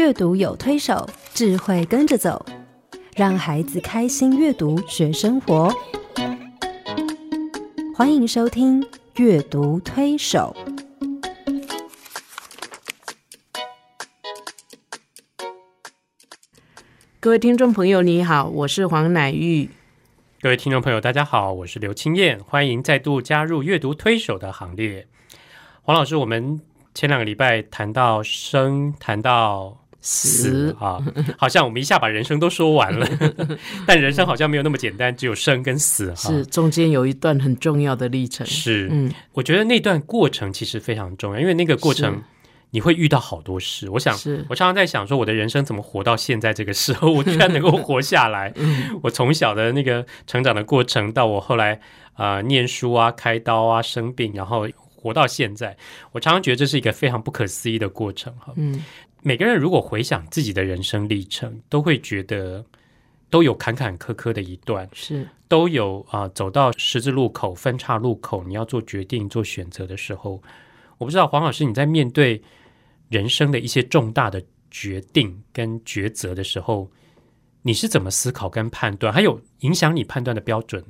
阅读有推手，智慧跟着走，让孩子开心阅读学生活。欢迎收听《阅读推手》。各位听众朋友，你好，我是黄乃玉。各位听众朋友，大家好，我是刘清燕，欢迎再度加入阅读推手的行列。黄老师，我们前两个礼拜谈到生，谈到死。啊，好像我们一下把人生都说完了，但人生好像没有那么简单，只有生跟死，是中间有一段很重要的历程。是，嗯，我觉得那段过程其实非常重要，因为那个过程。你会遇到好多事，我想，我常常在想，说我的人生怎么活到现在这个时候，我居然能够活下来。我从小的那个成长的过程，到我后来啊念书啊、开刀啊、生病，然后活到现在，我常常觉得这是一个非常不可思议的过程。哈，嗯，每个人如果回想自己的人生历程，都会觉得都有坎坎坷坷的一段，是都有啊走到十字路口、分岔路口，你要做决定、做选择的时候，我不知道黄老师你在面对。人生的一些重大的决定跟抉择的时候，你是怎么思考跟判断？还有影响你判断的标准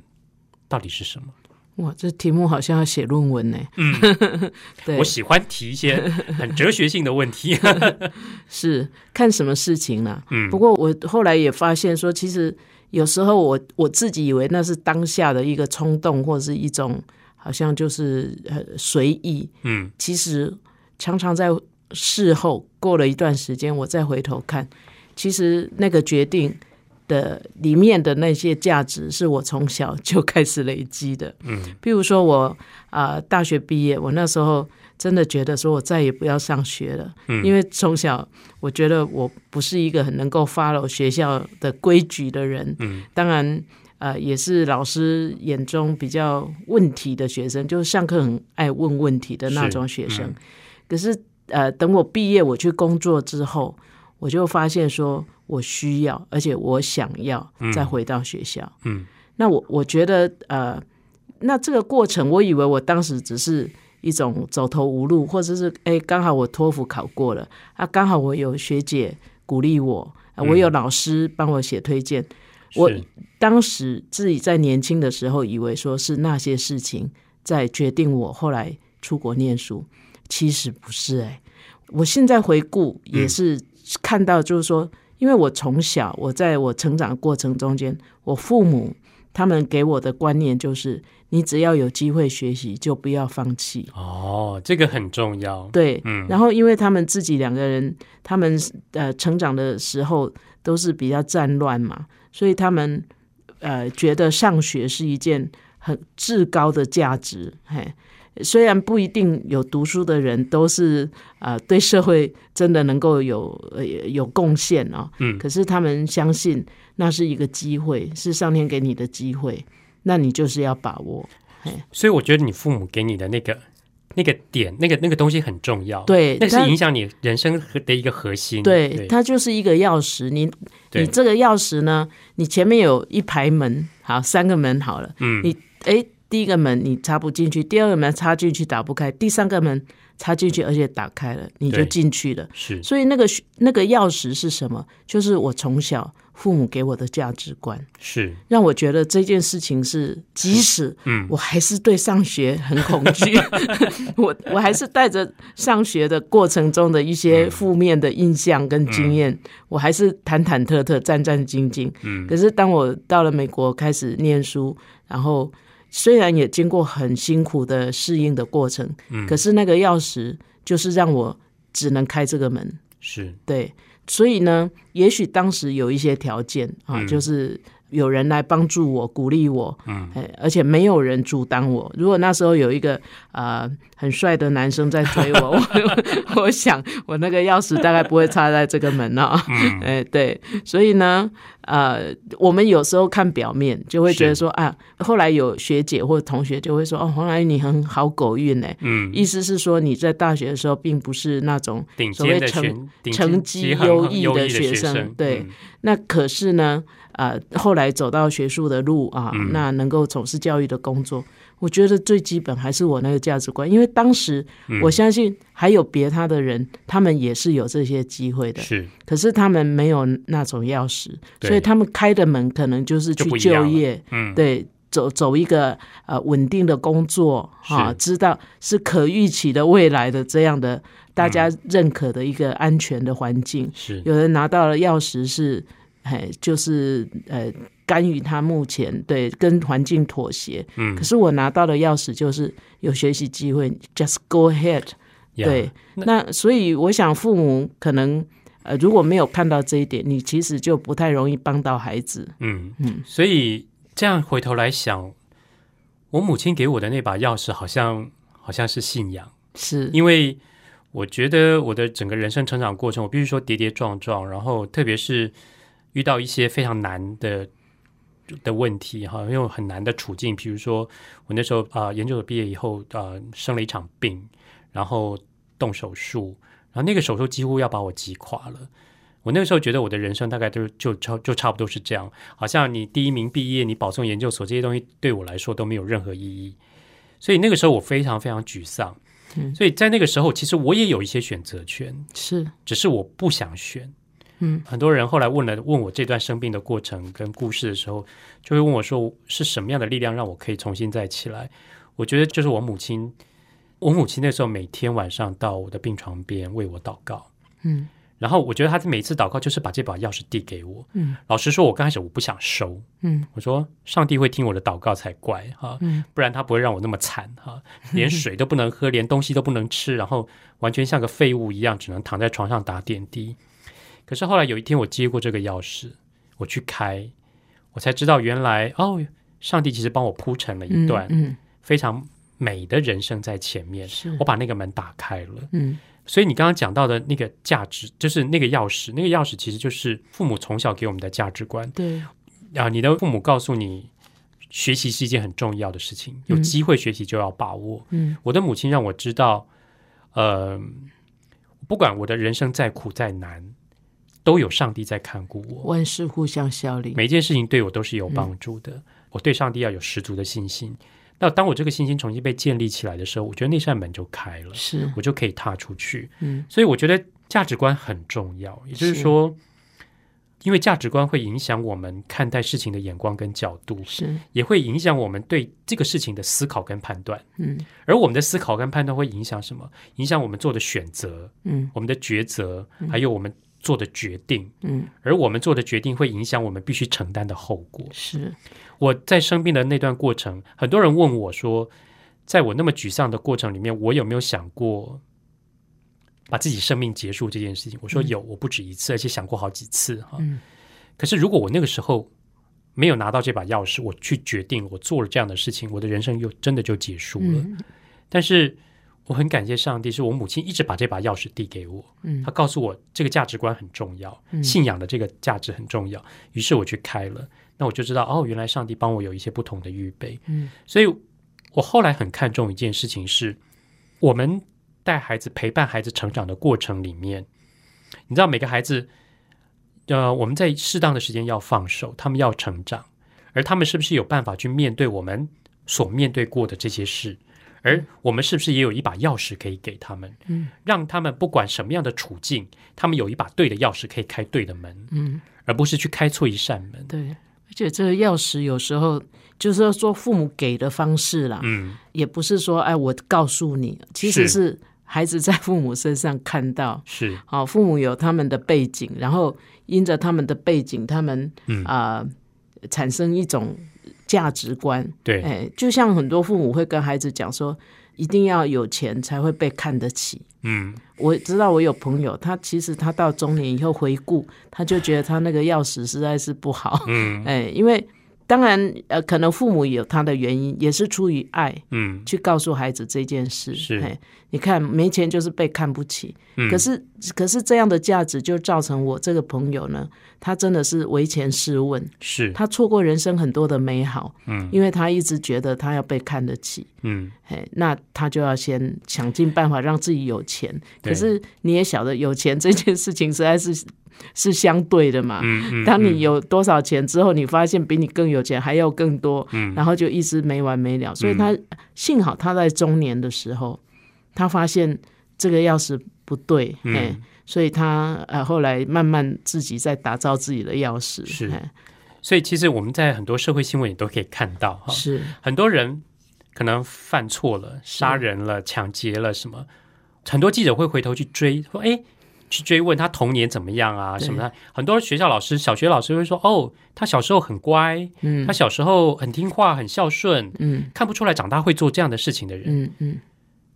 到底是什么？哇，这题目好像要写论文呢。嗯，对，我喜欢提一些很哲学性的问题。是看什么事情呢？嗯，不过我后来也发现说，其实有时候我我自己以为那是当下的一个冲动，或者是一种好像就是呃随意。嗯，其实常常在。事后过了一段时间，我再回头看，其实那个决定的里面的那些价值，是我从小就开始累积的。嗯，比如说我啊，大学毕业，我那时候真的觉得说我再也不要上学了，嗯，因为从小我觉得我不是一个很能够 follow 学校的规矩的人。嗯，当然，呃，也是老师眼中比较问题的学生，就是上课很爱问问题的那种学生。可是。呃，等我毕业，我去工作之后，我就发现说，我需要，而且我想要再回到学校。嗯，那我我觉得，呃，那这个过程，我以为我当时只是一种走投无路，或者是哎，刚好我托福考过了，啊，刚好我有学姐鼓励我，我有老师帮我写推荐。我当时自己在年轻的时候，以为说是那些事情在决定我后来出国念书。其实不是哎，我现在回顾也是看到，就是说，因为我从小我在我成长过程中间，我父母他们给我的观念就是，你只要有机会学习，就不要放弃。哦，这个很重要。对，嗯。然后，因为他们自己两个人，他们呃成长的时候都是比较战乱嘛，所以他们呃觉得上学是一件很至高的价值，嘿。虽然不一定有读书的人都是啊，对社会真的能够有呃有贡献哦，嗯，可是他们相信那是一个机会，是上天给你的机会，那你就是要把握。所以我觉得你父母给你的那个那个点，那个那个东西很重要，对，那是影响你人生的一个核心。对，它就是一个钥匙。你你这个钥匙呢，你前面有一排门，好，三个门好了，嗯，你哎。第一个门你插不进去，第二个门插进去打不开，第三个门插进去而且打开了，你就进去了。是，所以那个那个钥匙是什么？就是我从小父母给我的价值观，是让我觉得这件事情是，即使嗯，我还是对上学很恐惧，我我还是带着上学的过程中的一些负面的印象跟经验，我还是忐忐忑忑、战战兢兢。嗯，可是当我到了美国开始念书，然后。虽然也经过很辛苦的适应的过程，嗯，可是那个钥匙就是让我只能开这个门，是。对，所以呢，也许当时有一些条件啊，就是有人来帮助我、鼓励我，嗯，而且没有人阻挡我。如果那时候有一个啊很帅的男生在追我，我我想我那个钥匙大概不会插在这个门啊，哎，对，所以呢。呃，我们有时候看表面就会觉得说啊，后来有学姐或同学就会说哦，黄来你很好狗运呢。嗯，意思是说你在大学的时候并不是那种所谓成成绩优异的学生，对。那可是呢，啊，后来走到学术的路啊，那能够从事教育的工作，我觉得最基本还是我那个价值观。因为当时我相信还有别他的人，他们也是有这些机会的，是。可是他们没有那种钥匙，所以他们开的门可能就是去就业，嗯，对，走走一个呃稳定的工作，哈，知道是可预期的未来的这样的大家认可的一个安全的环境。是。有人拿到了钥匙是。哎，就是呃，干预他目前对跟环境妥协。嗯，可是我拿到的钥匙就是有学习机会，just go ahead。对，那所以我想父母可能呃，如果没有看到这一点，你其实就不太容易帮到孩子。嗯嗯，所以这样回头来想，我母亲给我的那把钥匙，好像好像是信仰，是因为我觉得我的整个人生成长过程，我必须说跌跌撞撞，然后特别是。遇到一些非常难的的问题哈，因为很难的处境，比如说我那时候啊，研究所毕业以后啊，生了一场病，然后动手术，然后那个手术几乎要把我击垮了。我那个时候觉得我的人生大概都就差就差不多是这样，好像你第一名毕业，你保送研究所这些东西对我来说都没有任何意义。所以那个时候我非常非常沮丧。所以在那个时候，其实我也有一些选择权，是，只是我不想选。嗯，很多人后来问了问我这段生病的过程跟故事的时候，就会问我说是什么样的力量让我可以重新再起来？我觉得就是我母亲，我母亲那时候每天晚上到我的病床边为我祷告，嗯，然后我觉得她每次祷告就是把这把钥匙递给我，嗯，老实说，我刚开始我不想收，嗯，我说上帝会听我的祷告才怪哈，嗯，不然他不会让我那么惨哈，连水都不能喝，连东西都不能吃，然后完全像个废物一样，只能躺在床上打点滴。可是后来有一天，我接过这个钥匙，我去开，我才知道原来哦，上帝其实帮我铺成了一段非常美的人生在前面。是我把那个门打开了。嗯，所以你刚刚讲到的那个价值，就是那个钥匙，那个钥匙其实就是父母从小给我们的价值观。对啊，你的父母告诉你，学习是一件很重要的事情，有机会学习就要把握。嗯，我的母亲让我知道，呃，不管我的人生再苦再难。都有上帝在看顾我，万事互相效力，每一件事情对我都是有帮助的。我对上帝要有十足的信心。那当我这个信心重新被建立起来的时候，我觉得那扇门就开了，是我就可以踏出去。嗯，所以我觉得价值观很重要，也就是说，因为价值观会影响我们看待事情的眼光跟角度，是也会影响我们对这个事情的思考跟判断。嗯，而我们的思考跟判断会影响什么？影响我们做的选择，嗯，我们的抉择，还有我们。做的决定，嗯，而我们做的决定会影响我们必须承担的后果。是我在生病的那段过程，很多人问我说，在我那么沮丧的过程里面，我有没有想过把自己生命结束这件事情？我说有，我不止一次，而且想过好几次哈。可是如果我那个时候没有拿到这把钥匙，我去决定，我做了这样的事情，我的人生又真的就结束了。但是。我很感谢上帝，是我母亲一直把这把钥匙递给我。嗯，她告诉我这个价值观很重要，信仰的这个价值很重要。于是我去开了，那我就知道哦，原来上帝帮我有一些不同的预备。嗯，所以我后来很看重一件事情，是我们带孩子、陪伴孩子成长的过程里面，你知道每个孩子，呃，我们在适当的时间要放手，他们要成长，而他们是不是有办法去面对我们所面对过的这些事？而我们是不是也有一把钥匙可以给他们，嗯，让他们不管什么样的处境，他们有一把对的钥匙可以开对的门，嗯，而不是去开错一扇门。对，而且这个钥匙有时候就是说父母给的方式啦，嗯，也不是说哎我告诉你，其实是。孩子在父母身上看到，是。好，父母有他们的背景，然后因着他们的背景，他们啊产生一种。价值观对，哎，就像很多父母会跟孩子讲说，一定要有钱才会被看得起。嗯，我知道我有朋友，他其实他到中年以后回顾，他就觉得他那个钥匙实在是不好。嗯，哎，因为当然呃，可能父母有他的原因，也是出于爱，嗯，去告诉孩子这件事。是，哎，你看没钱就是被看不起。嗯，可是可是这样的价值就造成我这个朋友呢。他真的是为钱试问，是他错过人生很多的美好，嗯，因为他一直觉得他要被看得起，嗯，哎，那他就要先想尽办法让自己有钱。可是你也晓得，有钱这件事情实在是是相对的嘛。嗯嗯。当你有多少钱之后，你发现比你更有钱还要更多，嗯，然后就一直没完没了。所以他幸好他在中年的时候，他发现这个钥匙不对，哎，所以他呃后来慢慢自己在打造自己的钥匙。是。所以其实我们在很多社会新闻也都可以看到，哈，是很多人可能犯错了，杀人了，抢劫了什么。很多记者会回头去追，说：“哎，去追问他童年怎么样啊？什么的。”很多学校老师、小学老师会说：“哦，他小时候很乖，嗯，他小时候很听话、很孝顺，嗯，看不出来长大会做这样的事情的人。”嗯嗯。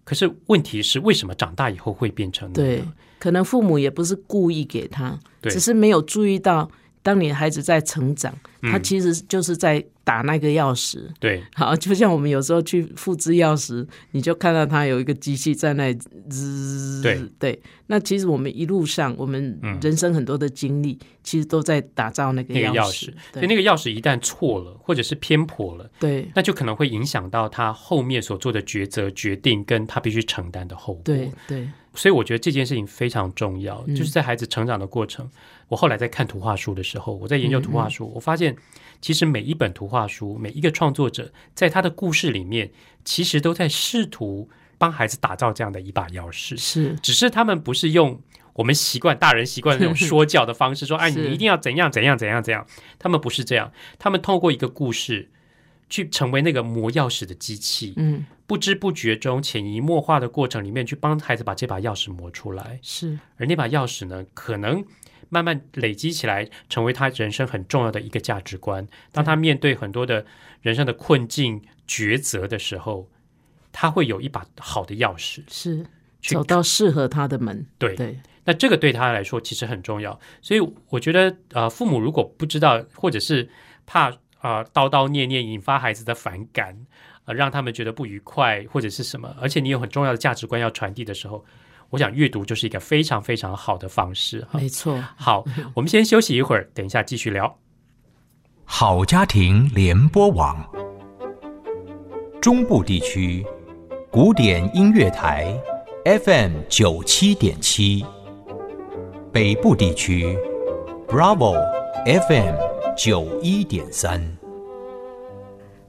可是问题是，为什么长大以后会变成？对，可能父母也不是故意给他，只是没有注意到。当你孩子在成长，他其实就是在打那个钥匙。对，好，就像我们有时候去复制钥匙，你就看到它有一个机器在那滋。对对，那其实我们一路上，我们人生很多的经历，其实都在打造那个钥匙。所以那个钥匙一旦错了，或者是偏颇了，对，那就可能会影响到他后面所做的抉择、决定，跟他必须承担的后果。对对。所以我觉得这件事情非常重要，就是在孩子成长的过程。我后来在看图画书的时候，我在研究图画书，我发现其实每一本图画书，每一个创作者在他的故事里面，其实都在试图帮孩子打造这样的一把钥匙。是，只是他们不是用我们习惯大人习惯那种说教的方式，说哎，你一定要怎样怎样怎样怎样。他们不是这样，他们透过一个故事。去成为那个磨钥匙的机器，嗯，不知不觉中潜移默化的过程里面，去帮孩子把这把钥匙磨出来。是，而那把钥匙呢，可能慢慢累积起来，成为他人生很重要的一个价值观。当他面对很多的人生的困境、抉择的时候，他会有一把好的钥匙，是走到适合他的门。对对，那这个对他来说其实很重要。所以我觉得，呃，父母如果不知道，或者是怕。啊，叨叨念念引发孩子的反感，呃，让他们觉得不愉快或者是什么，而且你有很重要的价值观要传递的时候，我想阅读就是一个非常非常好的方式。没错，好，我们先休息一会儿，等一下继续聊。好家庭联播网，中部地区古典音乐台 FM 九七点七，北部地区 Bravo FM。九一点三，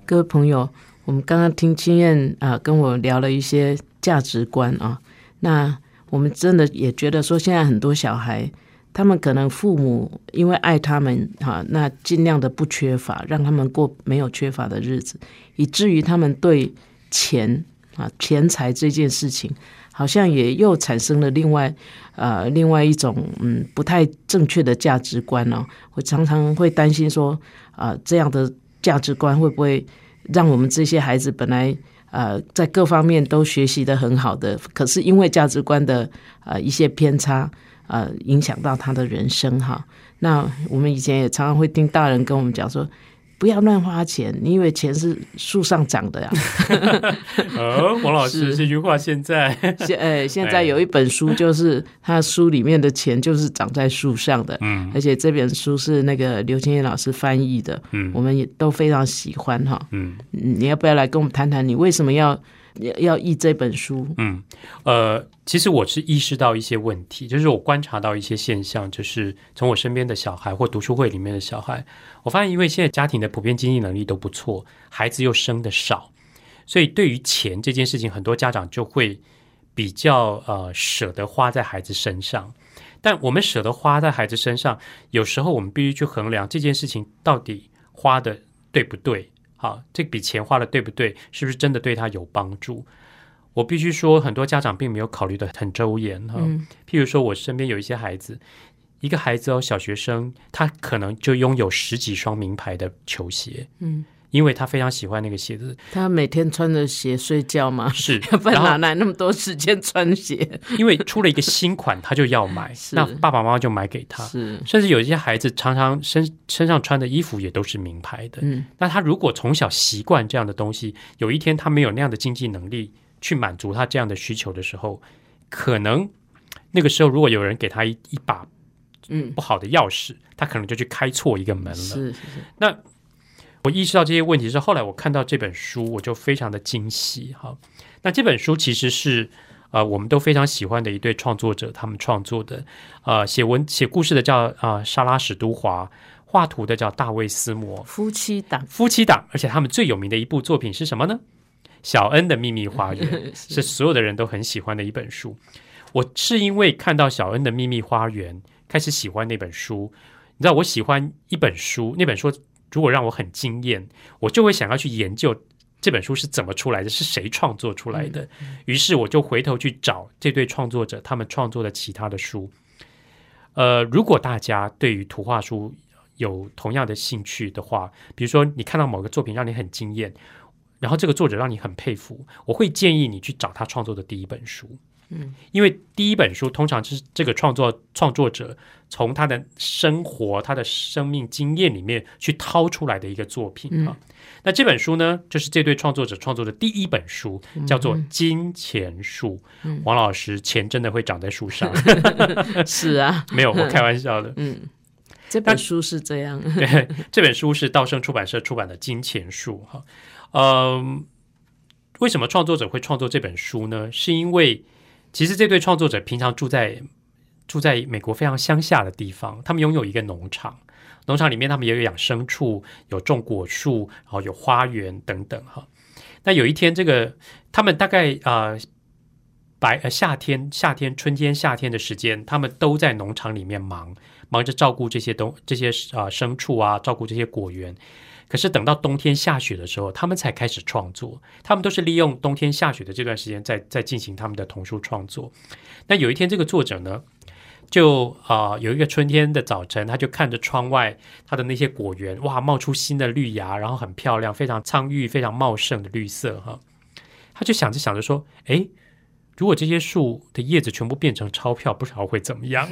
各位朋友，我们刚刚听青燕啊跟我聊了一些价值观啊，那我们真的也觉得说，现在很多小孩，他们可能父母因为爱他们哈，那尽量的不缺乏，让他们过没有缺乏的日子，以至于他们对钱啊钱财这件事情。好像也又产生了另外，呃，另外一种嗯不太正确的价值观哦。我常常会担心说，啊，这样的价值观会不会让我们这些孩子本来呃在各方面都学习的很好的，可是因为价值观的呃一些偏差，呃，影响到他的人生哈。那我们以前也常常会听大人跟我们讲说。不要乱花钱，你以为钱是树上长的呀？呃，王老师这句话现在。现呃 现在有一本书，就是他书里面的钱就是长在树上的，嗯，而且这本书是那个刘青燕老师翻译的，嗯，我们也都非常喜欢哈，嗯，你要不要来跟我们谈谈，你为什么要？要要译这本书，嗯，呃，其实我是意识到一些问题，就是我观察到一些现象，就是从我身边的小孩或读书会里面的小孩，我发现，因为现在家庭的普遍经济能力都不错，孩子又生的少，所以对于钱这件事情，很多家长就会比较呃舍得花在孩子身上。但我们舍得花在孩子身上，有时候我们必须去衡量这件事情到底花的对不对。好，这笔钱花的对不对？是不是真的对他有帮助？我必须说，很多家长并没有考虑的很周延哈。譬如说，我身边有一些孩子，一个孩子哦，小学生，他可能就拥有十几双名牌的球鞋。嗯。因为他非常喜欢那个鞋子，他每天穿着鞋睡觉吗？是，不然哪来那么多时间穿鞋？因为出了一个新款，他就要买，那爸爸妈妈就买给他。是，甚至有一些孩子常常身身上穿的衣服也都是名牌的。嗯，那他如果从小习惯这样的东西，有一天他没有那样的经济能力去满足他这样的需求的时候，可能那个时候如果有人给他一一把嗯不好的钥匙，他可能就去开错一个门了。是是是，那。我意识到这些问题是后来我看到这本书，我就非常的惊喜哈。那这本书其实是呃，我们都非常喜欢的一对创作者，他们创作的，呃，写文写故事的叫啊莎拉史都华，画图的叫大卫斯摩，夫妻档，夫妻档，而且他们最有名的一部作品是什么呢？小恩的秘密花园 是所有的人都很喜欢的一本书。我是因为看到小恩的秘密花园，开始喜欢那本书。你知道，我喜欢一本书，那本书如果让我很惊艳，我就会想要去研究。这本书是怎么出来的？是谁创作出来的？于是我就回头去找这对创作者他们创作的其他的书。呃，如果大家对于图画书有同样的兴趣的话，比如说你看到某个作品让你很惊艳，然后这个作者让你很佩服，我会建议你去找他创作的第一本书。嗯，因为第一本书通常是这个创作创作者从他的生活、他的生命经验里面去掏出来的一个作品啊。那这本书呢，就是这对创作者创作的第一本书，叫做《金钱树》。王老师，钱真的会长在树上？是啊，没有，我开玩笑的。嗯，这本书是这样。对，这本书是道生出版社出版的《金钱树》哈。嗯，为什么创作者会创作这本书呢？是因为其实这对创作者平常住在住在美国非常乡下的地方，他们拥有一个农场，农场里面他们也有养牲畜，有种果树，然后有花园等等哈。那有一天，这个他们大概啊白呃夏天夏天春天夏天的时间，他们都在农场里面忙忙着照顾这些东这些啊牲畜啊，照顾这些果园。可是等到冬天下雪的时候，他们才开始创作。他们都是利用冬天下雪的这段时间，在在进行他们的童书创作。那有一天，这个作者呢，就啊有一个春天的早晨，他就看着窗外他的那些果园，哇，冒出新的绿芽，然后很漂亮，非常苍郁、非常茂盛的绿色哈。他就想着想着说，哎。如果这些树的叶子全部变成钞票，不知道会怎么样。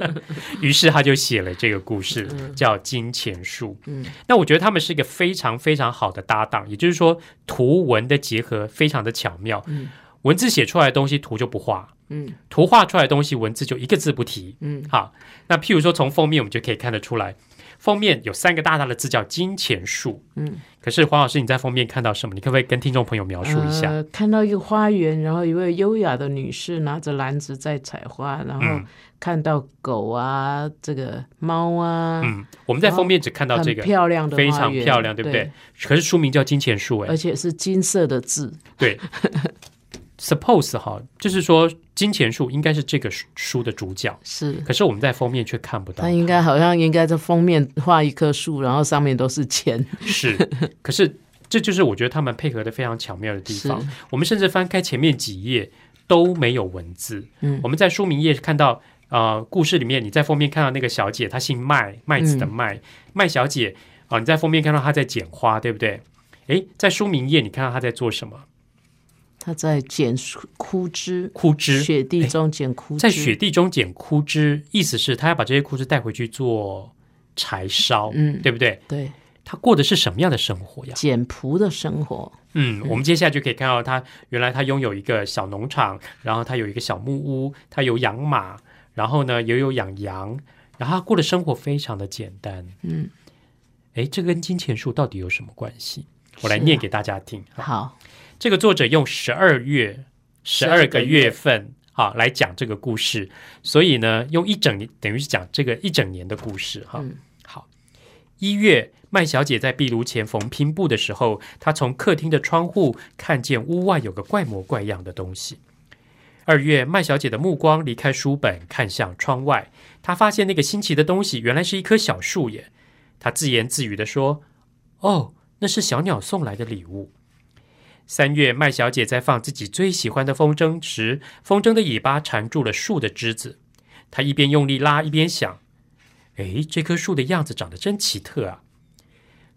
于是他就写了这个故事，叫《金钱树》。嗯，那我觉得他们是一个非常非常好的搭档，也就是说，图文的结合非常的巧妙。嗯，文字写出来的东西，图就不画。嗯，图画出来的东西，文字就一个字不提。嗯，好，那譬如说从封面，我们就可以看得出来。封面有三个大大的字叫“金钱树”，嗯，可是黄老师你在封面看到什么？你可不可以跟听众朋友描述一下？看到一个花园，然后一位优雅的女士拿着篮子在采花，然后看到狗啊，这个猫啊，嗯，我们在封面只看到这个漂亮的，非常漂亮，对不对？可是书名叫“金钱树”哎，而且是金色的字，对。Suppose 哈，就是说金钱树应该是这个书的主角，是。可是我们在封面却看不到。它应该好像应该在封面画一棵树，然后上面都是钱。是。可是这就是我觉得他们配合的非常巧妙的地方。我们甚至翻开前面几页都没有文字。嗯。我们在书名页看到啊，故事里面你在封面看到那个小姐，她姓麦，麦子的麦，麦小姐啊，你在封面看到她在剪花，对不对？诶，在书名页你看到她在做什么？他在捡枯枝，枯枝，雪地中捡枯枝，在雪地中捡枯枝，意思是他要把这些枯枝带回去做柴烧，嗯，对不对？对，他过的是什么样的生活呀？简朴的生活。嗯，我们接下来就可以看到他原来他拥有一个小农场，然后他有一个小木屋，他有养马，然后呢也有养羊，然后他过的生活非常的简单。嗯，哎，这跟金钱树到底有什么关系？我来念给大家听。好。这个作者用十二月十二个月份啊来讲这个故事，所以呢，用一整年等于是讲这个一整年的故事哈。好，一月麦小姐在壁炉前缝拼布的时候，她从客厅的窗户看见屋外有个怪模怪样的东西。二月麦小姐的目光离开书本，看向窗外，她发现那个新奇的东西原来是一棵小树耶。她自言自语的说：“哦，那是小鸟送来的礼物。”三月，麦小姐在放自己最喜欢的风筝时，风筝的尾巴缠住了树的枝子。她一边用力拉，一边想：“哎，这棵树的样子长得真奇特啊！”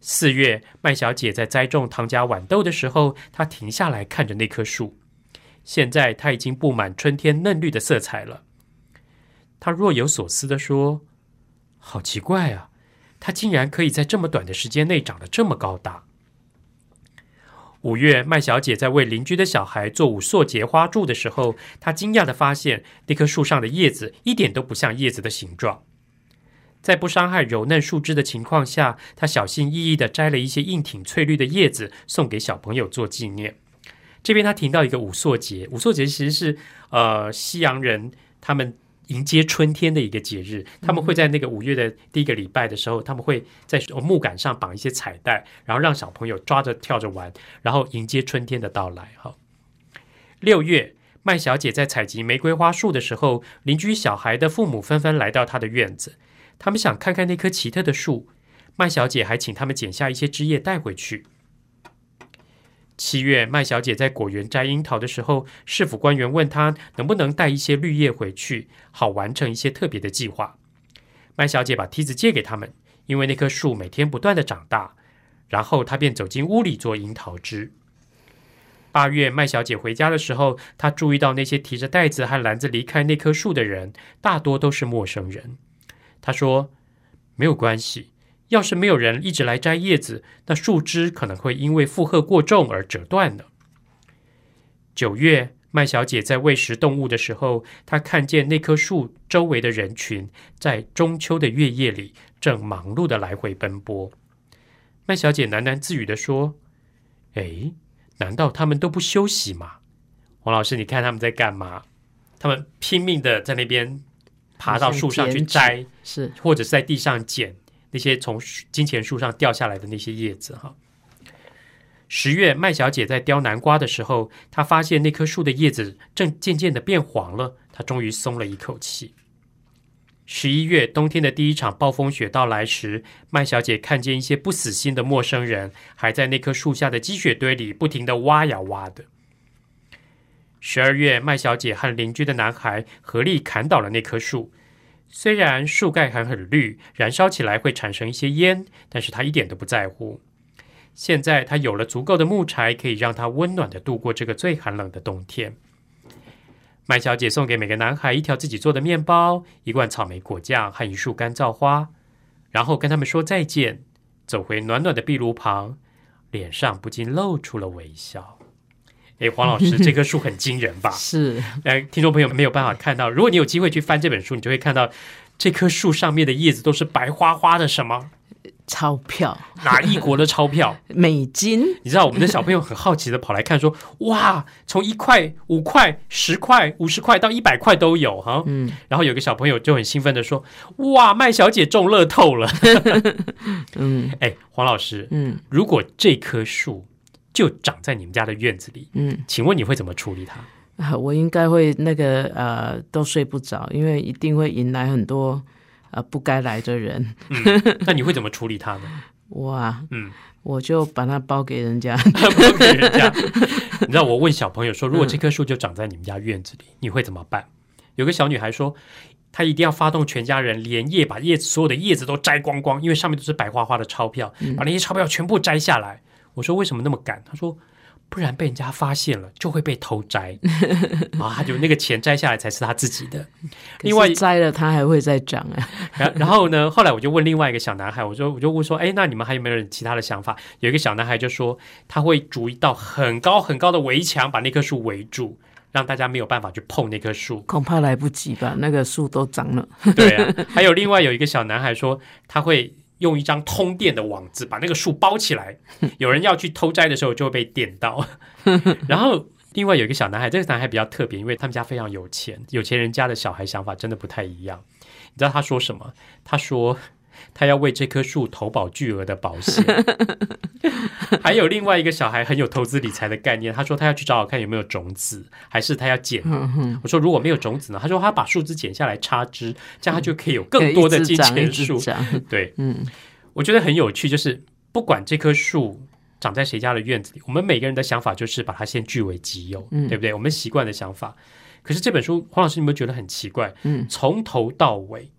四月，麦小姐在栽种唐家豌豆的时候，她停下来看着那棵树。现在，它已经布满春天嫩绿的色彩了。她若有所思地说：“好奇怪啊，它竟然可以在这么短的时间内长得这么高大。”五月，麦小姐在为邻居的小孩做五色节花柱的时候，她惊讶的发现那棵树上的叶子一点都不像叶子的形状。在不伤害柔嫩树枝的情况下，她小心翼翼的摘了一些硬挺翠绿的叶子送给小朋友做纪念。这边她提到一个五朔节，五朔节其实是呃西洋人他们迎接春天的一个节日，他们会在那个五月的第一个礼拜的时候，他们会在木杆上绑一些彩带，然后让小朋友抓着跳着玩，然后迎接春天的到来。哈，六月，麦小姐在采集玫瑰花树的时候，邻居小孩的父母纷纷来到她的院子，他们想看看那棵奇特的树，麦小姐还请他们剪下一些枝叶带回去。七月，麦小姐在果园摘樱桃的时候，市府官员问她能不能带一些绿叶回去，好完成一些特别的计划。麦小姐把梯子借给他们，因为那棵树每天不断的长大。然后她便走进屋里做樱桃汁。八月，麦小姐回家的时候，她注意到那些提着袋子和篮子离开那棵树的人，大多都是陌生人。她说：“没有关系。”要是没有人一直来摘叶子，那树枝可能会因为负荷过重而折断了。九月，麦小姐在喂食动物的时候，她看见那棵树周围的人群在中秋的月夜里正忙碌的来回奔波。麦小姐喃喃自语的说：“哎，难道他们都不休息吗？”王老师，你看他们在干嘛？他们拼命的在那边爬到树上去摘，是或者是在地上捡。那些从金钱树上掉下来的那些叶子，哈。十月，麦小姐在雕南瓜的时候，她发现那棵树的叶子正渐渐的变黄了，她终于松了一口气。十一月，冬天的第一场暴风雪到来时，麦小姐看见一些不死心的陌生人还在那棵树下的积雪堆里不停的挖呀挖的。十二月，麦小姐和邻居的男孩合力砍倒了那棵树。虽然树盖还很绿，燃烧起来会产生一些烟，但是他一点都不在乎。现在他有了足够的木柴，可以让他温暖的度过这个最寒冷的冬天。麦小姐送给每个男孩一条自己做的面包、一罐草莓果酱和一束干燥花，然后跟他们说再见，走回暖暖的壁炉旁，脸上不禁露出了微笑。哎，黄老师，这棵树很惊人吧？是，哎，听众朋友没有办法看到，如果你有机会去翻这本书，你就会看到这棵树上面的叶子都是白花花的什么钞票？哪一国的钞票？美金？你知道我们的小朋友很好奇的跑来看，说哇，从一块、五块、十块、五十块到一百块都有哈。嗯，然后有个小朋友就很兴奋的说，哇，麦小姐中乐透了。嗯，哎，黄老师，嗯，如果这棵树。就长在你们家的院子里，嗯，请问你会怎么处理它？啊，我应该会那个呃，都睡不着，因为一定会迎来很多呃不该来的人。嗯 那你会怎么处理它呢？哇，嗯，我就把它包给人家，包给人家。你知道，我问小朋友说，如果这棵树就长在你们家院子里，你会怎么办？有个小女孩说，她一定要发动全家人连夜把叶子所有的叶子都摘光光，因为上面都是白花花的钞票，把那些钞票全部摘下来。我说为什么那么赶？他说不然被人家发现了就会被偷摘 啊！他就那个钱摘下来才是他自己的。另外摘了他还会再长啊。然然后呢？后来我就问另外一个小男孩，我说我就问说，哎，那你们还有没有人其他的想法？有一个小男孩就说他会筑一道很高很高的围墙，把那棵树围住，让大家没有办法去碰那棵树。恐怕来不及吧？那个树都长了。对啊。还有另外有一个小男孩说他会。用一张通电的网子把那个树包起来，有人要去偷摘的时候就会被电到。然后另外有一个小男孩，这个男孩比较特别，因为他们家非常有钱，有钱人家的小孩想法真的不太一样。你知道他说什么？他说。他要为这棵树投保巨额的保险，还有另外一个小孩很有投资理财的概念。他说他要去找找看有没有种子，还是他要剪。我说如果没有种子呢？他说他把树枝剪下来插枝，这样他就可以有更多的金钱树。对，嗯，我觉得很有趣，就是不管这棵树长在谁家的院子里，我们每个人的想法就是把它先据为己有，对不对？我们习惯的想法。可是这本书，黄老师，你有没有觉得很奇怪？嗯，从头到尾，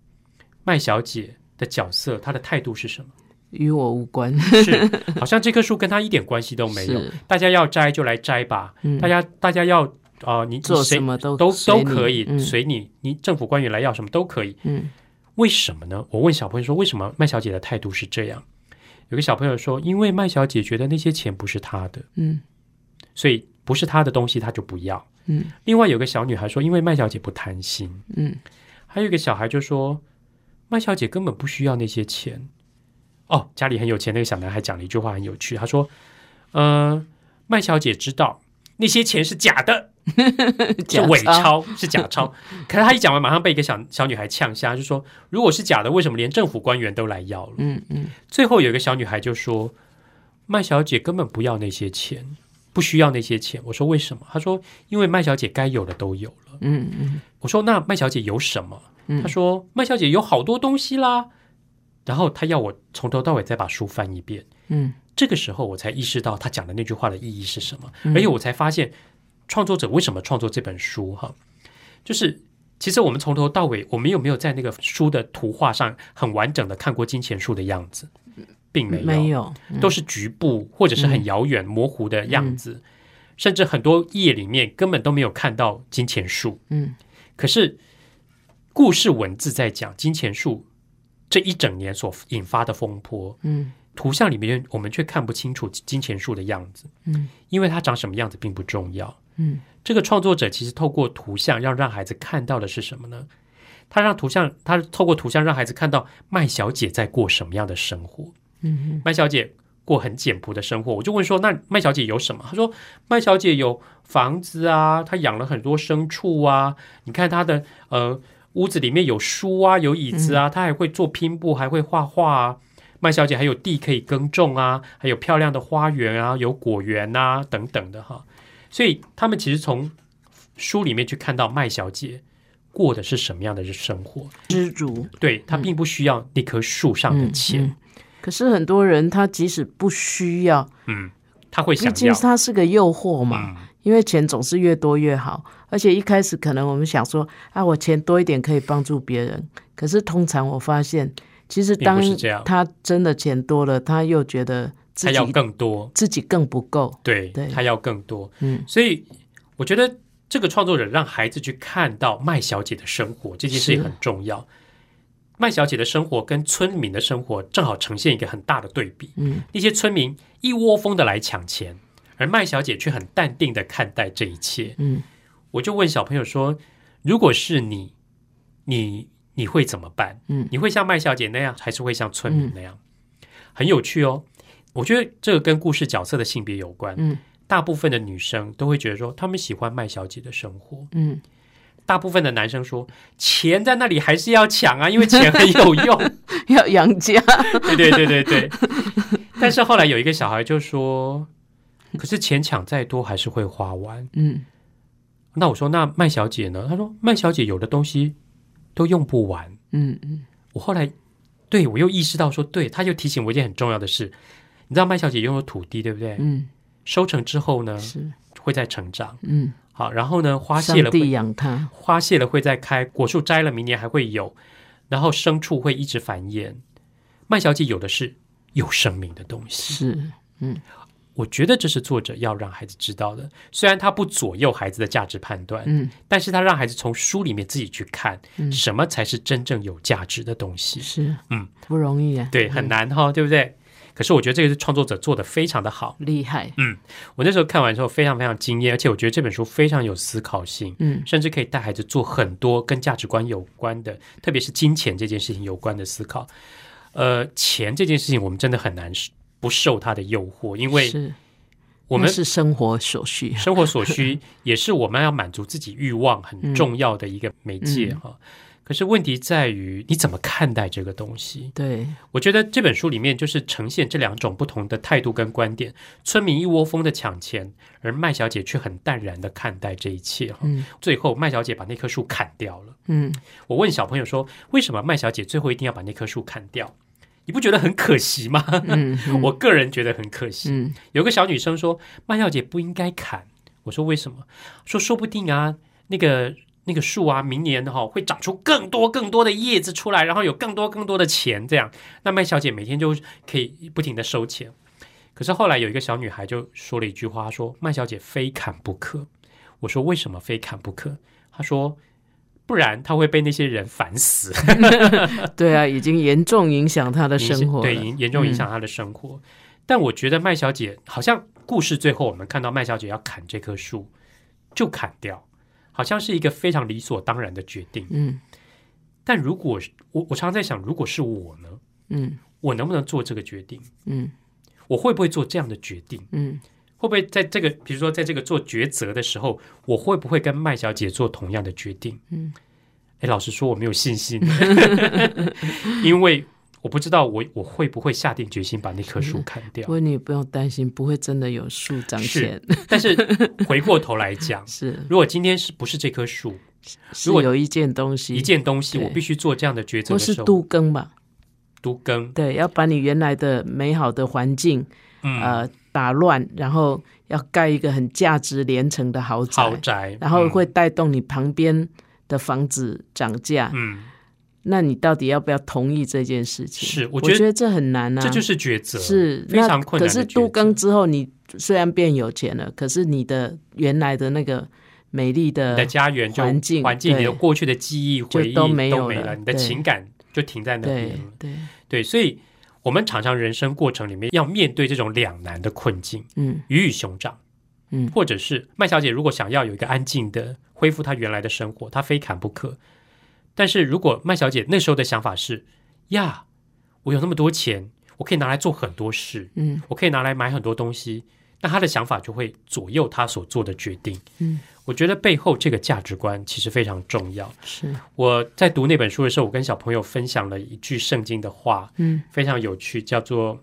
麦小姐。的角色，他的态度是什么？与我无关，是好像这棵树跟他一点关系都没有。大家要摘就来摘吧，大家大家要啊，你做什么都都都可以，随你，你政府官员来要什么都可以。嗯，为什么呢？我问小朋友说，为什么麦小姐的态度是这样？有个小朋友说，因为麦小姐觉得那些钱不是她的，嗯，所以不是她的东西，她就不要。嗯，另外有个小女孩说，因为麦小姐不贪心，嗯，还有一个小孩就说。麦小姐根本不需要那些钱哦，家里很有钱。那个小男孩讲了一句话很有趣，他说：“呃，麦小姐知道那些钱是假的，是伪钞，是假钞。可是他一讲完，马上被一个小小女孩呛瞎，就说：“如果是假的，为什么连政府官员都来要了？”嗯嗯。最后有一个小女孩就说：“麦小姐根本不要那些钱，不需要那些钱。”我说：“为什么？”她说：“因为麦小姐该有的都有了。”嗯嗯。我说：“那麦小姐有什么？”她说：“麦小姐有好多东西啦。”然后他要我从头到尾再把书翻一遍。嗯。这个时候我才意识到他讲的那句话的意义是什么，而且我才发现创作者为什么创作这本书哈，就是其实我们从头到尾，我们有没有在那个书的图画上很完整的看过金钱树的样子，并没有，没有，都是局部或者是很遥远模糊的样子，甚至很多页里面根本都没有看到金钱树。嗯，可是故事文字在讲金钱树这一整年所引发的风波。嗯。图像里面，我们却看不清楚金钱树的样子。嗯，因为它长什么样子并不重要。嗯，这个创作者其实透过图像，要让孩子看到的是什么呢？他让图像，他透过图像让孩子看到麦小姐在过什么样的生活。嗯，麦小姐过很简朴的生活。我就问说，那麦小姐有什么？他说，麦小姐有房子啊，她养了很多牲畜啊。你看她的呃屋子里面有书啊，有椅子啊，她还会做拼布，还会画画啊。麦小姐还有地可以耕种啊，还有漂亮的花园啊，有果园啊等等的哈，所以他们其实从书里面去看到麦小姐过的是什么样的生活，知足，对她并不需要那棵树上的钱，可是很多人他即使不需要，嗯，他会想要，毕竟它是个诱惑嘛，因为钱总是越多越好，而且一开始可能我们想说啊，我钱多一点可以帮助别人，可是通常我发现。其实，当他真的钱多了，他又觉得他要更多，自己更不够。对，他要更多。嗯，所以我觉得这个创作者让孩子去看到麦小姐的生活这件事情很重要。麦小姐的生活跟村民的生活正好呈现一个很大的对比。嗯，那些村民一窝蜂的来抢钱，而麦小姐却很淡定的看待这一切。嗯，我就问小朋友说：“如果是你，你？”你会怎么办？嗯，你会像麦小姐那样，还是会像村民那样？很有趣哦。我觉得这个跟故事角色的性别有关。嗯，大部分的女生都会觉得说，他们喜欢麦小姐的生活。嗯，大部分的男生说，钱在那里还是要抢啊，因为钱很有用，要养家。对对对对对。但是后来有一个小孩就说，可是钱抢再多还是会花完。嗯，那我说，那麦小姐呢？她说，麦小姐有的东西。都用不完，嗯嗯，我后来对我又意识到说，对，她就提醒我一件很重要的事，你知道麦小姐拥有土地，对不对？嗯，收成之后呢，是会再成长，嗯，好，然后呢，花谢了会养它，花谢了会再开，果树摘了明年还会有，然后牲畜会一直繁衍，麦小姐有的是有生命的东西，是，嗯。我觉得这是作者要让孩子知道的。虽然他不左右孩子的价值判断，嗯，但是他让孩子从书里面自己去看，什么才是真正有价值的东西。是，嗯，不容易啊，对，很难哈，对不对？可是我觉得这个是创作者做的非常的好，厉害。嗯，我那时候看完之后非常非常惊艳，而且我觉得这本书非常有思考性，嗯，甚至可以带孩子做很多跟价值观有关的，特别是金钱这件事情有关的思考。呃，钱这件事情，我们真的很难。不受他的诱惑，因为我们是生活所需，生活所需 也是我们要满足自己欲望很重要的一个媒介哈。可是问题在于你怎么看待这个东西？对我觉得这本书里面就是呈现这两种不同的态度跟观点。村民一窝蜂的抢钱，而麦小姐却很淡然的看待这一切哈。最后麦小姐把那棵树砍掉了。嗯，我问小朋友说，为什么麦小姐最后一定要把那棵树砍掉？你不觉得很可惜吗？嗯，我个人觉得很可惜。嗯，有个小女生说：“麦小姐不应该砍。”我说：“为什么？”说：“说不定啊，那个那个树啊，明年哈会长出更多更多的叶子出来，然后有更多更多的钱，这样那麦小姐每天就可以不停的收钱。”可是后来有一个小女孩就说了一句话：“说麦小姐非砍不可。”我说：“为什么非砍不可？”她说。不然他会被那些人烦死。对啊，已经严重影响他的生活，对，严重影响他的生活。但我觉得麦小姐好像故事最后我们看到麦小姐要砍这棵树，就砍掉，好像是一个非常理所当然的决定。嗯。但如果我我常常在想，如果是我呢？嗯，我能不能做这个决定？嗯，我会不会做这样的决定？嗯，会不会在这个，比如说在这个做抉择的时候，我会不会跟麦小姐做同样的决定？嗯，哎，老实说我没有信心，因为我不知道我我会不会下定决心把那棵树砍掉。不过你不用担心，不会真的有树长钱。但是回过头来讲，是如果今天是不是这棵树，如果有一件东西，一件东西，我必须做这样的抉择，不是都更吧？都更对，要把你原来的美好的环境，嗯呃。打乱，然后要盖一个很价值连城的豪宅，豪宅，然后会带动你旁边的房子涨价。嗯，那你到底要不要同意这件事情？是，我觉得这很难啊，这就是抉择，是非常困难。可是都更之后，你虽然变有钱了，可是你的原来的那个美丽的的家园环境，环境，你的过去的记忆回忆都没有了，你的情感就停在那边了。对对，所以。我们常常人生过程里面要面对这种两难的困境，嗯，鱼与熊掌，嗯，或者是麦小姐如果想要有一个安静的恢复她原来的生活，她非砍不可。但是如果麦小姐那时候的想法是呀，我有那么多钱，我可以拿来做很多事，嗯，我可以拿来买很多东西。那她的想法就会左右她所做的决定。嗯，我觉得背后这个价值观其实非常重要。是我在读那本书的时候，我跟小朋友分享了一句圣经的话，嗯，非常有趣，叫做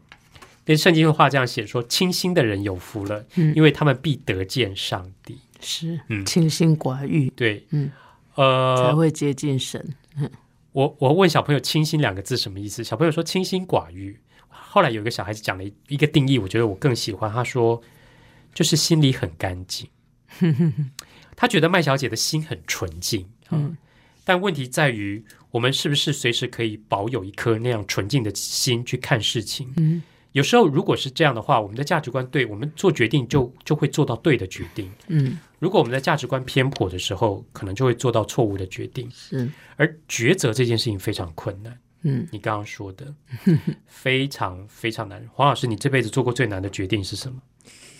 那圣经的话这样写说：“清心的人有福了，嗯，因为他们必得见上帝。”是，嗯，清心寡欲，对，嗯，呃，才会接近神。我我问小朋友“清心”两个字什么意思？小朋友说：“清心寡欲。”后来有一个小孩子讲了一个定义，我觉得我更喜欢。他说：“就是心里很干净。”他觉得麦小姐的心很纯净。嗯，但问题在于，我们是不是随时可以保有一颗那样纯净的心去看事情？嗯，有时候如果是这样的话，我们的价值观对我们做决定就就会做到对的决定。嗯，如果我们的价值观偏颇的时候，可能就会做到错误的决定。是，而抉择这件事情非常困难。嗯，你刚刚说的 非常非常难。黄老师，你这辈子做过最难的决定是什么？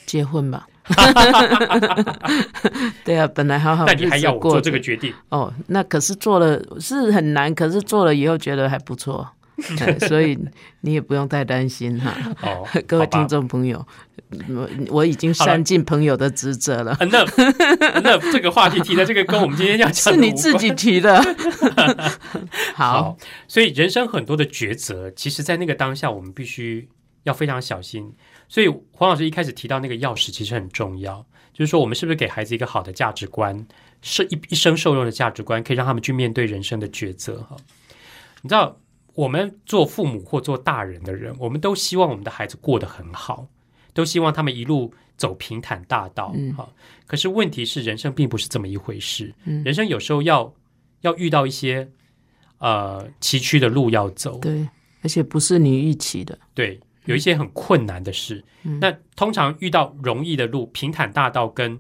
结婚吧。对啊，本来好好，那你还要我做这个决定？哦，那可是做了是很难，可是做了以后觉得还不错。所以你也不用太担心哈，哦 各位听众朋友，我我已经善尽朋友的职责了。那那这个话题提的这个跟我们今天要讲是你自己提的。好，所以人生很多的抉择，其实，在那个当下，我们必须要非常小心。所以黄老师一开始提到那个钥匙，其实很重要，就是说，我们是不是给孩子一个好的价值观，是一一生受用的价值观，可以让他们去面对人生的抉择。哈，你知道。我们做父母或做大人的人，我们都希望我们的孩子过得很好，都希望他们一路走平坦大道。好，可是问题是，人生并不是这么一回事。人生有时候要要遇到一些呃崎岖的路要走，对，而且不是你预期的。对，有一些很困难的事。那通常遇到容易的路、平坦大道跟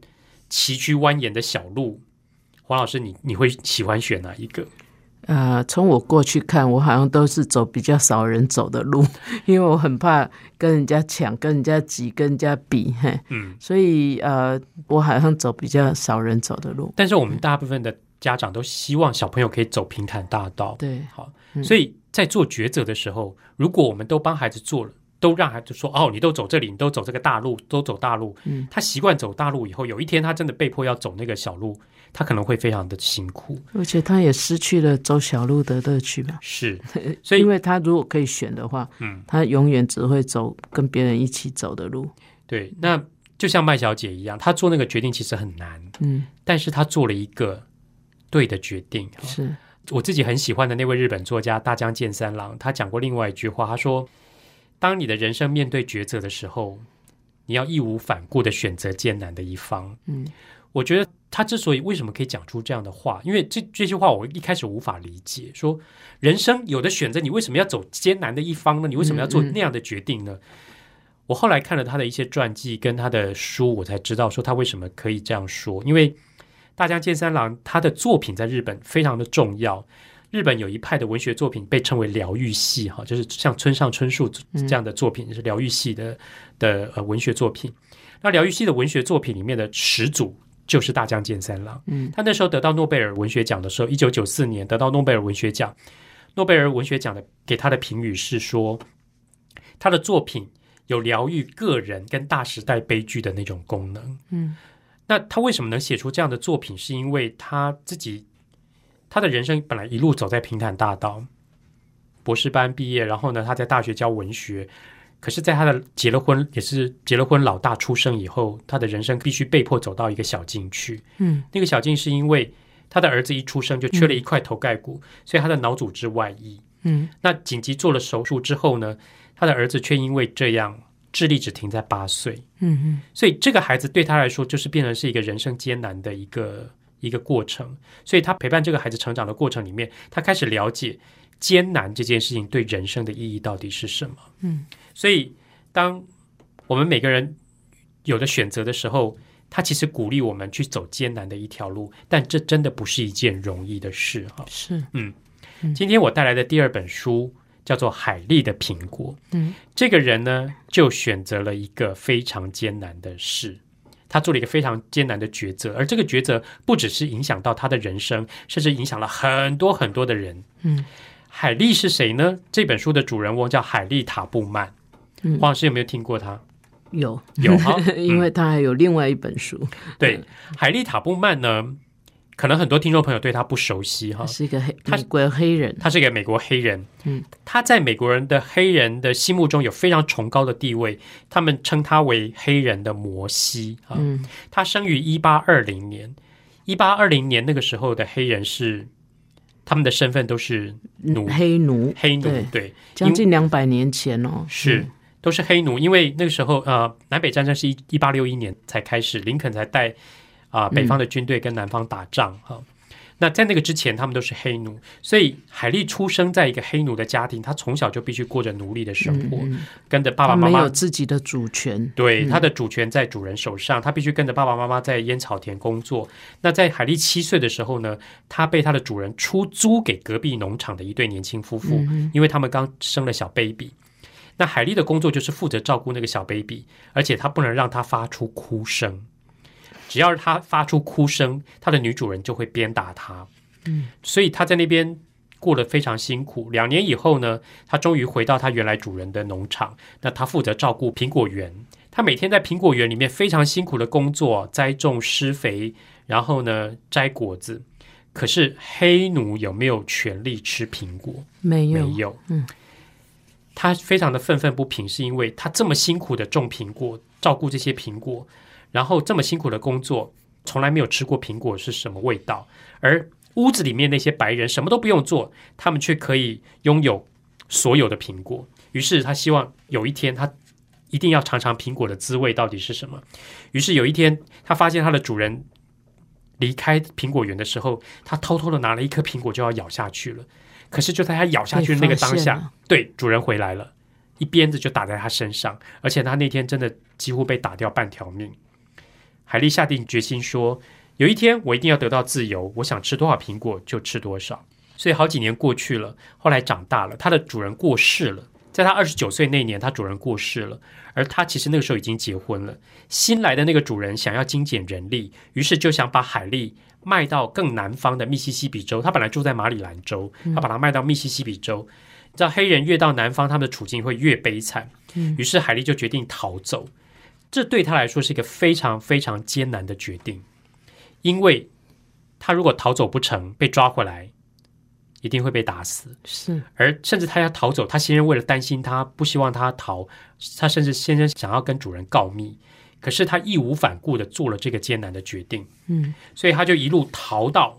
崎岖蜿蜒的小路，黄老师，你你会喜欢选哪一个？呃，从我过去看，我好像都是走比较少人走的路，因为我很怕跟人家抢、跟人家挤、跟人家比，嘿，嗯，所以呃，我好像走比较少人走的路。但是我们大部分的家长都希望小朋友可以走平坦大道，对，好，所以在做抉择的时候，如果我们都帮孩子做了，都让孩子说哦，你都走这里，你都走这个大路，都走大路，嗯，他习惯走大路以后，有一天他真的被迫要走那个小路。他可能会非常的辛苦，而且他也失去了走小路的乐趣吧。是，所以因为他如果可以选的话，嗯，他永远只会走跟别人一起走的路。对，那就像麦小姐一样，她做那个决定其实很难，嗯，但是她做了一个对的决定。是我自己很喜欢的那位日本作家大江健三郎，他讲过另外一句话，他说：“当你的人生面对抉择的时候，你要义无反顾的选择艰难的一方。”嗯，我觉得。他之所以为什么可以讲出这样的话，因为这这句话我一开始无法理解。说人生有的选择，你为什么要走艰难的一方呢？你为什么要做那样的决定呢？我后来看了他的一些传记跟他的书，我才知道说他为什么可以这样说。因为大江健三郎他的作品在日本非常的重要，日本有一派的文学作品被称为疗愈系，哈，就是像村上春树这样的作品是疗愈系的的呃文学作品。那疗愈系的文学作品里面的始祖。就是大江健三郎，嗯，他那时候得到诺贝尔文学奖的时候，一九九四年得到诺贝尔文学奖，诺贝尔文学奖的给他的评语是说，他的作品有疗愈个人跟大时代悲剧的那种功能。嗯，那他为什么能写出这样的作品？是因为他自己他的人生本来一路走在平坦大道，博士班毕业，然后呢，他在大学教文学。可是，在他的结了婚，也是结了婚，老大出生以后，他的人生必须被迫走到一个小径去。嗯，那个小径是因为他的儿子一出生就缺了一块头盖骨，所以他的脑组织外溢。嗯，那紧急做了手术之后呢，他的儿子却因为这样智力只停在八岁。嗯嗯，所以这个孩子对他来说就是变成是一个人生艰难的一个一个过程。所以他陪伴这个孩子成长的过程里面，他开始了解艰难这件事情对人生的意义到底是什么。嗯。所以，当我们每个人有的选择的时候，他其实鼓励我们去走艰难的一条路，但这真的不是一件容易的事哈。是，嗯，今天我带来的第二本书叫做《海莉的苹果》。嗯，这个人呢，就选择了一个非常艰难的事，他做了一个非常艰难的抉择，而这个抉择不只是影响到他的人生，甚至影响了很多很多的人。嗯，海莉是谁呢？这本书的主人翁叫海莉塔布曼。黄老师有没有听过他？有有哈，因为他还有另外一本书。对，海莉塔布曼呢，可能很多听众朋友对他不熟悉哈，是一个黑美国黑人，他是一个美国黑人。嗯，他在美国人的黑人的心目中有非常崇高的地位，他们称他为黑人的摩西啊。嗯，他生于一八二零年，一八二零年那个时候的黑人是。他们的身份都是奴，黑奴，黑奴，对，将近两百年前哦，是。都是黑奴，因为那个时候呃，南北战争是一一八六一年才开始，林肯才带啊北方的军队跟南方打仗哈。那在那个之前，他们都是黑奴，所以海莉出生在一个黑奴的家庭，他从小就必须过着奴隶的生活，跟着爸爸妈妈没有自己的主权，对，他的主权在主人手上，他必须跟着爸爸妈妈在烟草田工作。那在海莉七岁的时候呢，他被他的主人出租给隔壁农场的一对年轻夫妇，因为他们刚生了小 baby。那海莉的工作就是负责照顾那个小 baby，而且他不能让他发出哭声。只要是他发出哭声，他的女主人就会鞭打他。嗯，所以他在那边过得非常辛苦。两年以后呢，他终于回到他原来主人的农场。那他负责照顾苹果园，他每天在苹果园里面非常辛苦的工作，栽种、施肥，然后呢摘果子。可是黑奴有没有权利吃苹果？没有，没有。嗯，他非常的愤愤不平，是因为他这么辛苦的种苹果，照顾这些苹果。然后这么辛苦的工作，从来没有吃过苹果是什么味道，而屋子里面那些白人什么都不用做，他们却可以拥有所有的苹果。于是他希望有一天他一定要尝尝苹果的滋味到底是什么。于是有一天他发现他的主人离开苹果园的时候，他偷偷的拿了一颗苹果就要咬下去了。可是就在他咬下去的那个当下，对主人回来了，一鞭子就打在他身上，而且他那天真的几乎被打掉半条命。海莉下定决心说：“有一天我一定要得到自由，我想吃多少苹果就吃多少。”所以好几年过去了，后来长大了，它的主人过世了。在他二十九岁那年，他主人过世了，而他其实那个时候已经结婚了。新来的那个主人想要精简人力，于是就想把海莉卖到更南方的密西西比州。他本来住在马里兰州，他把它卖到密西西比州。你知道，黑人越到南方，他们的处境会越悲惨。于是海莉就决定逃走。这对他来说是一个非常非常艰难的决定，因为他如果逃走不成，被抓回来，一定会被打死。是，而甚至他要逃走，他先生为了担心他，不希望他逃，他甚至先生想要跟主人告密，可是他义无反顾的做了这个艰难的决定。嗯，所以他就一路逃到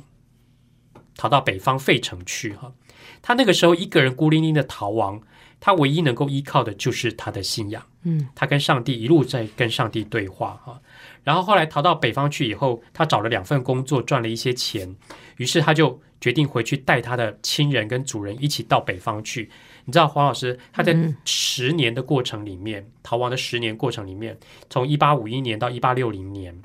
逃到北方费城去。哈，他那个时候一个人孤零零的逃亡。他唯一能够依靠的就是他的信仰，嗯，他跟上帝一路在跟上帝对话哈。然后后来逃到北方去以后，他找了两份工作，赚了一些钱，于是他就决定回去带他的亲人跟主人一起到北方去。你知道黄老师他在十年的过程里面，逃亡的十年过程里面，从一八五一年到一八六零年。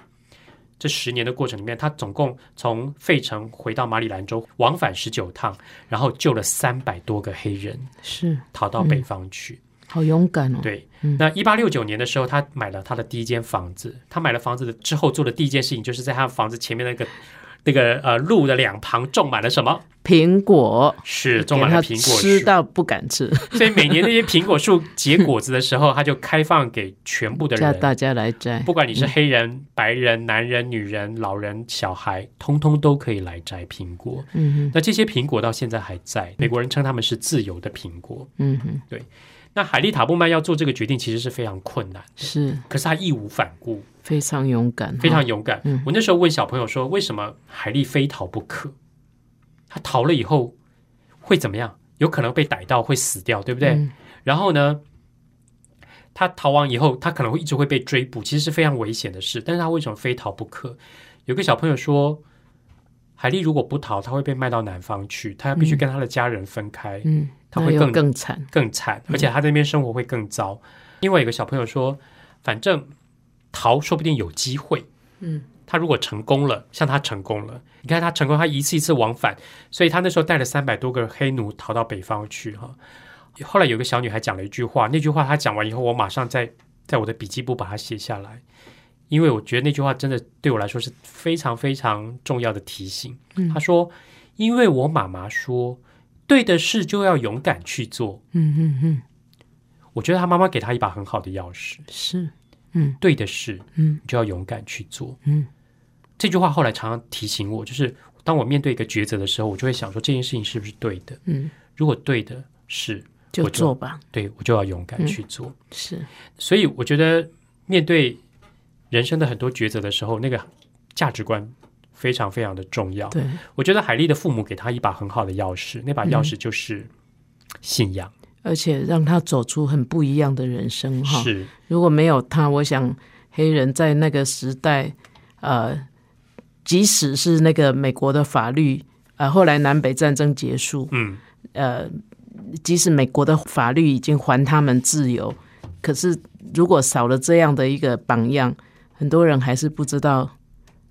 这十年的过程里面，他总共从费城回到马里兰州，往返十九趟，然后救了三百多个黑人，是。逃到北方去，好勇敢哦。对，那一八六九年的时候，他买了他的第一间房子。他买了房子之后做的第一件事情，就是在他房子前面那个那个呃路的两旁种满了什么？苹果是种满了苹果，吃到不敢吃。所以每年那些苹果树结果子的时候，它就开放给全部的人，叫大家来摘。不管你是黑人、白人、男人、女人、老人、小孩，通通都可以来摘苹果。嗯哼，那这些苹果到现在还在，美国人称他们是自由的苹果。嗯哼，对。那海利塔布曼要做这个决定，其实是非常困难。是，可是他义无反顾，非常勇敢，非常勇敢。我那时候问小朋友说：“为什么海莉非逃不可？他逃了以后会怎么样？有可能被逮到，会死掉，对不对？然后呢，他逃亡以后，他可能会一直会被追捕，其实是非常危险的事。但是他为什么非逃不可？有个小朋友说。”海莉如果不逃，他会被卖到南方去，他必须跟他的家人分开，嗯，他会更更惨，更惨，而且他那边生活会更糟。另外一个小朋友说，反正逃说不定有机会，嗯，他如果成功了，像他成功了，你看他成功，他一次一次往返，所以他那时候带了三百多个黑奴逃到北方去，哈。后来有个小女孩讲了一句话，那句话她讲完以后，我马上在在我的笔记簿把它写下来。因为我觉得那句话真的对我来说是非常非常重要的提醒。她说：“因为我妈妈说，对的事就要勇敢去做。”嗯嗯嗯，我觉得他妈妈给他一把很好的钥匙。是，嗯，对的事，嗯，就要勇敢去做。嗯，这句话后来常常提醒我，就是当我面对一个抉择的时候，我就会想说这件事情是不是对的？嗯，如果对的是，就做吧。对我就要勇敢去做。是，所以我觉得面对。人生的很多抉择的时候，那个价值观非常非常的重要。对，我觉得海丽的父母给她一把很好的钥匙，那把钥匙就是信仰，而且让他走出很不一样的人生。哈，是。如果没有他，我想黑人在那个时代，呃，即使是那个美国的法律，呃，后来南北战争结束，嗯，呃，即使美国的法律已经还他们自由，可是如果少了这样的一个榜样。很多人还是不知道，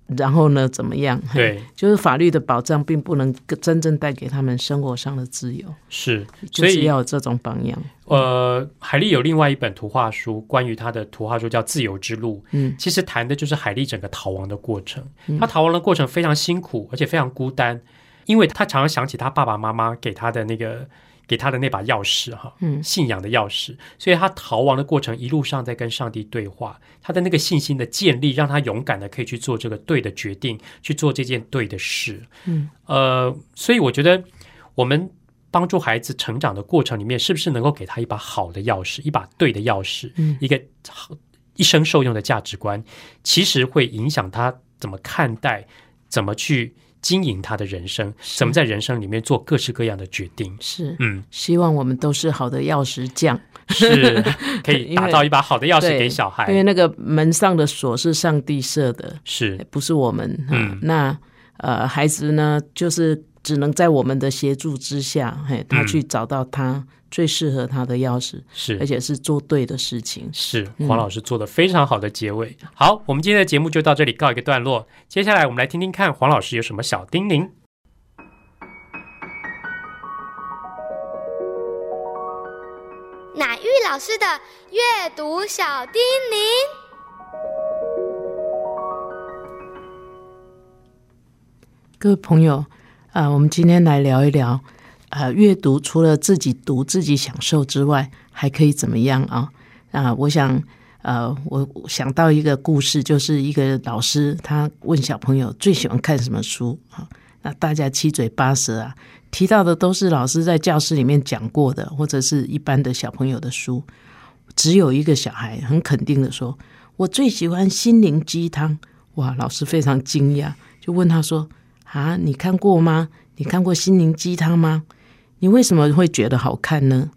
然后呢？怎么样？对，就是法律的保障并不能真正带给他们生活上的自由。是，所以要有这种榜样。呃，海莉有另外一本图画书，关于他的图画书叫《自由之路》。嗯，其实谈的就是海莉整个逃亡的过程。他逃亡的过程非常辛苦，而且非常孤单，因为他常常想起他爸爸妈妈给他的那个。给他的那把钥匙，哈，嗯，信仰的钥匙，所以他逃亡的过程一路上在跟上帝对话，他的那个信心的建立，让他勇敢的可以去做这个对的决定，去做这件对的事，嗯，呃，所以我觉得我们帮助孩子成长的过程里面，是不是能够给他一把好的钥匙，一把对的钥匙，嗯，一个一生受用的价值观，其实会影响他怎么看待，怎么去。经营他的人生，怎么在人生里面做各式各样的决定？是，嗯，希望我们都是好的钥匙匠，是 可以打造一把好的钥匙给小孩。因为那个门上的锁是上帝设的，是不是我们？嗯，那呃，孩子呢，就是只能在我们的协助之下，嘿，他去找到他。最适合他的钥匙是，而且是做对的事情。是黄老师做的非常好的结尾。好，我们今天的节目就到这里告一个段落。接下来我们来听听看黄老师有什么小叮咛。乃玉老师的阅读小叮咛。各位朋友，啊，我们今天来聊一聊。呃，阅读除了自己读自己享受之外，还可以怎么样啊？啊，我想，呃，我想到一个故事，就是一个老师他问小朋友最喜欢看什么书啊？那大家七嘴八舌啊，提到的都是老师在教室里面讲过的，或者是一般的小朋友的书。只有一个小孩很肯定的说：“我最喜欢心灵鸡汤。”哇，老师非常惊讶，就问他说：“啊，你看过吗？你看过心灵鸡汤吗？”你为什么会觉得好看呢？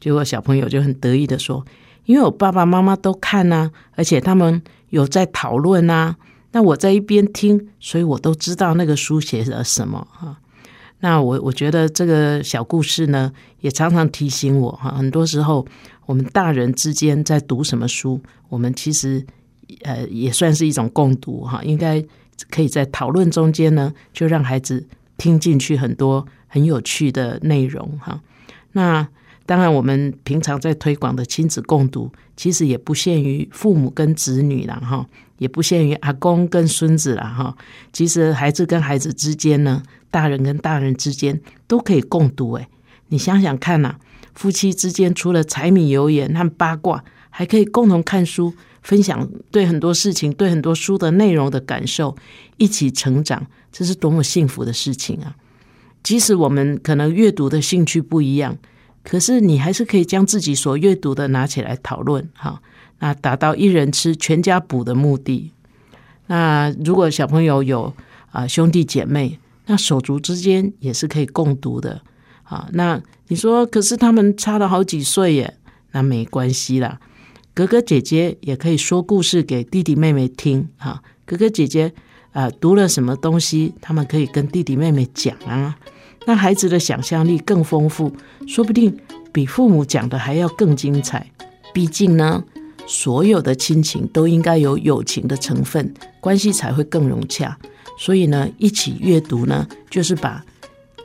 结果小朋友就很得意的说：“因为我爸爸妈妈都看呐，而且他们有在讨论呐。那我在一边听，所以我都知道那个书写了什么哈。那我我觉得这个小故事呢，也常常提醒我哈。很多时候，我们大人之间在读什么书，我们其实呃也算是一种共读哈。应该可以在讨论中间呢，就让孩子听进去很多。”很有趣的内容哈，那当然我们平常在推广的亲子共读，其实也不限于父母跟子女了哈，也不限于阿公跟孙子了哈。其实孩子跟孩子之间呢，大人跟大人之间都可以共读。诶，你想想看呐，夫妻之间除了柴米油盐和八卦，还可以共同看书，分享对很多事情、对很多书的内容的感受，一起成长，这是多么幸福的事情啊！即使我们可能阅读的兴趣不一样，可是你还是可以将自己所阅读的拿起来讨论，哈，那达到一人吃全家补的目的。那如果小朋友有啊兄弟姐妹，那手足之间也是可以共读的，啊，那你说可是他们差了好几岁耶，那没关系啦，哥哥姐姐也可以说故事给弟弟妹妹听，哈，哥哥姐姐。啊，读了什么东西，他们可以跟弟弟妹妹讲啊，那孩子的想象力更丰富，说不定比父母讲的还要更精彩。毕竟呢，所有的亲情都应该有友情的成分，关系才会更融洽。所以呢，一起阅读呢，就是把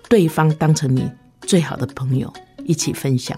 对方当成你最好的朋友，一起分享。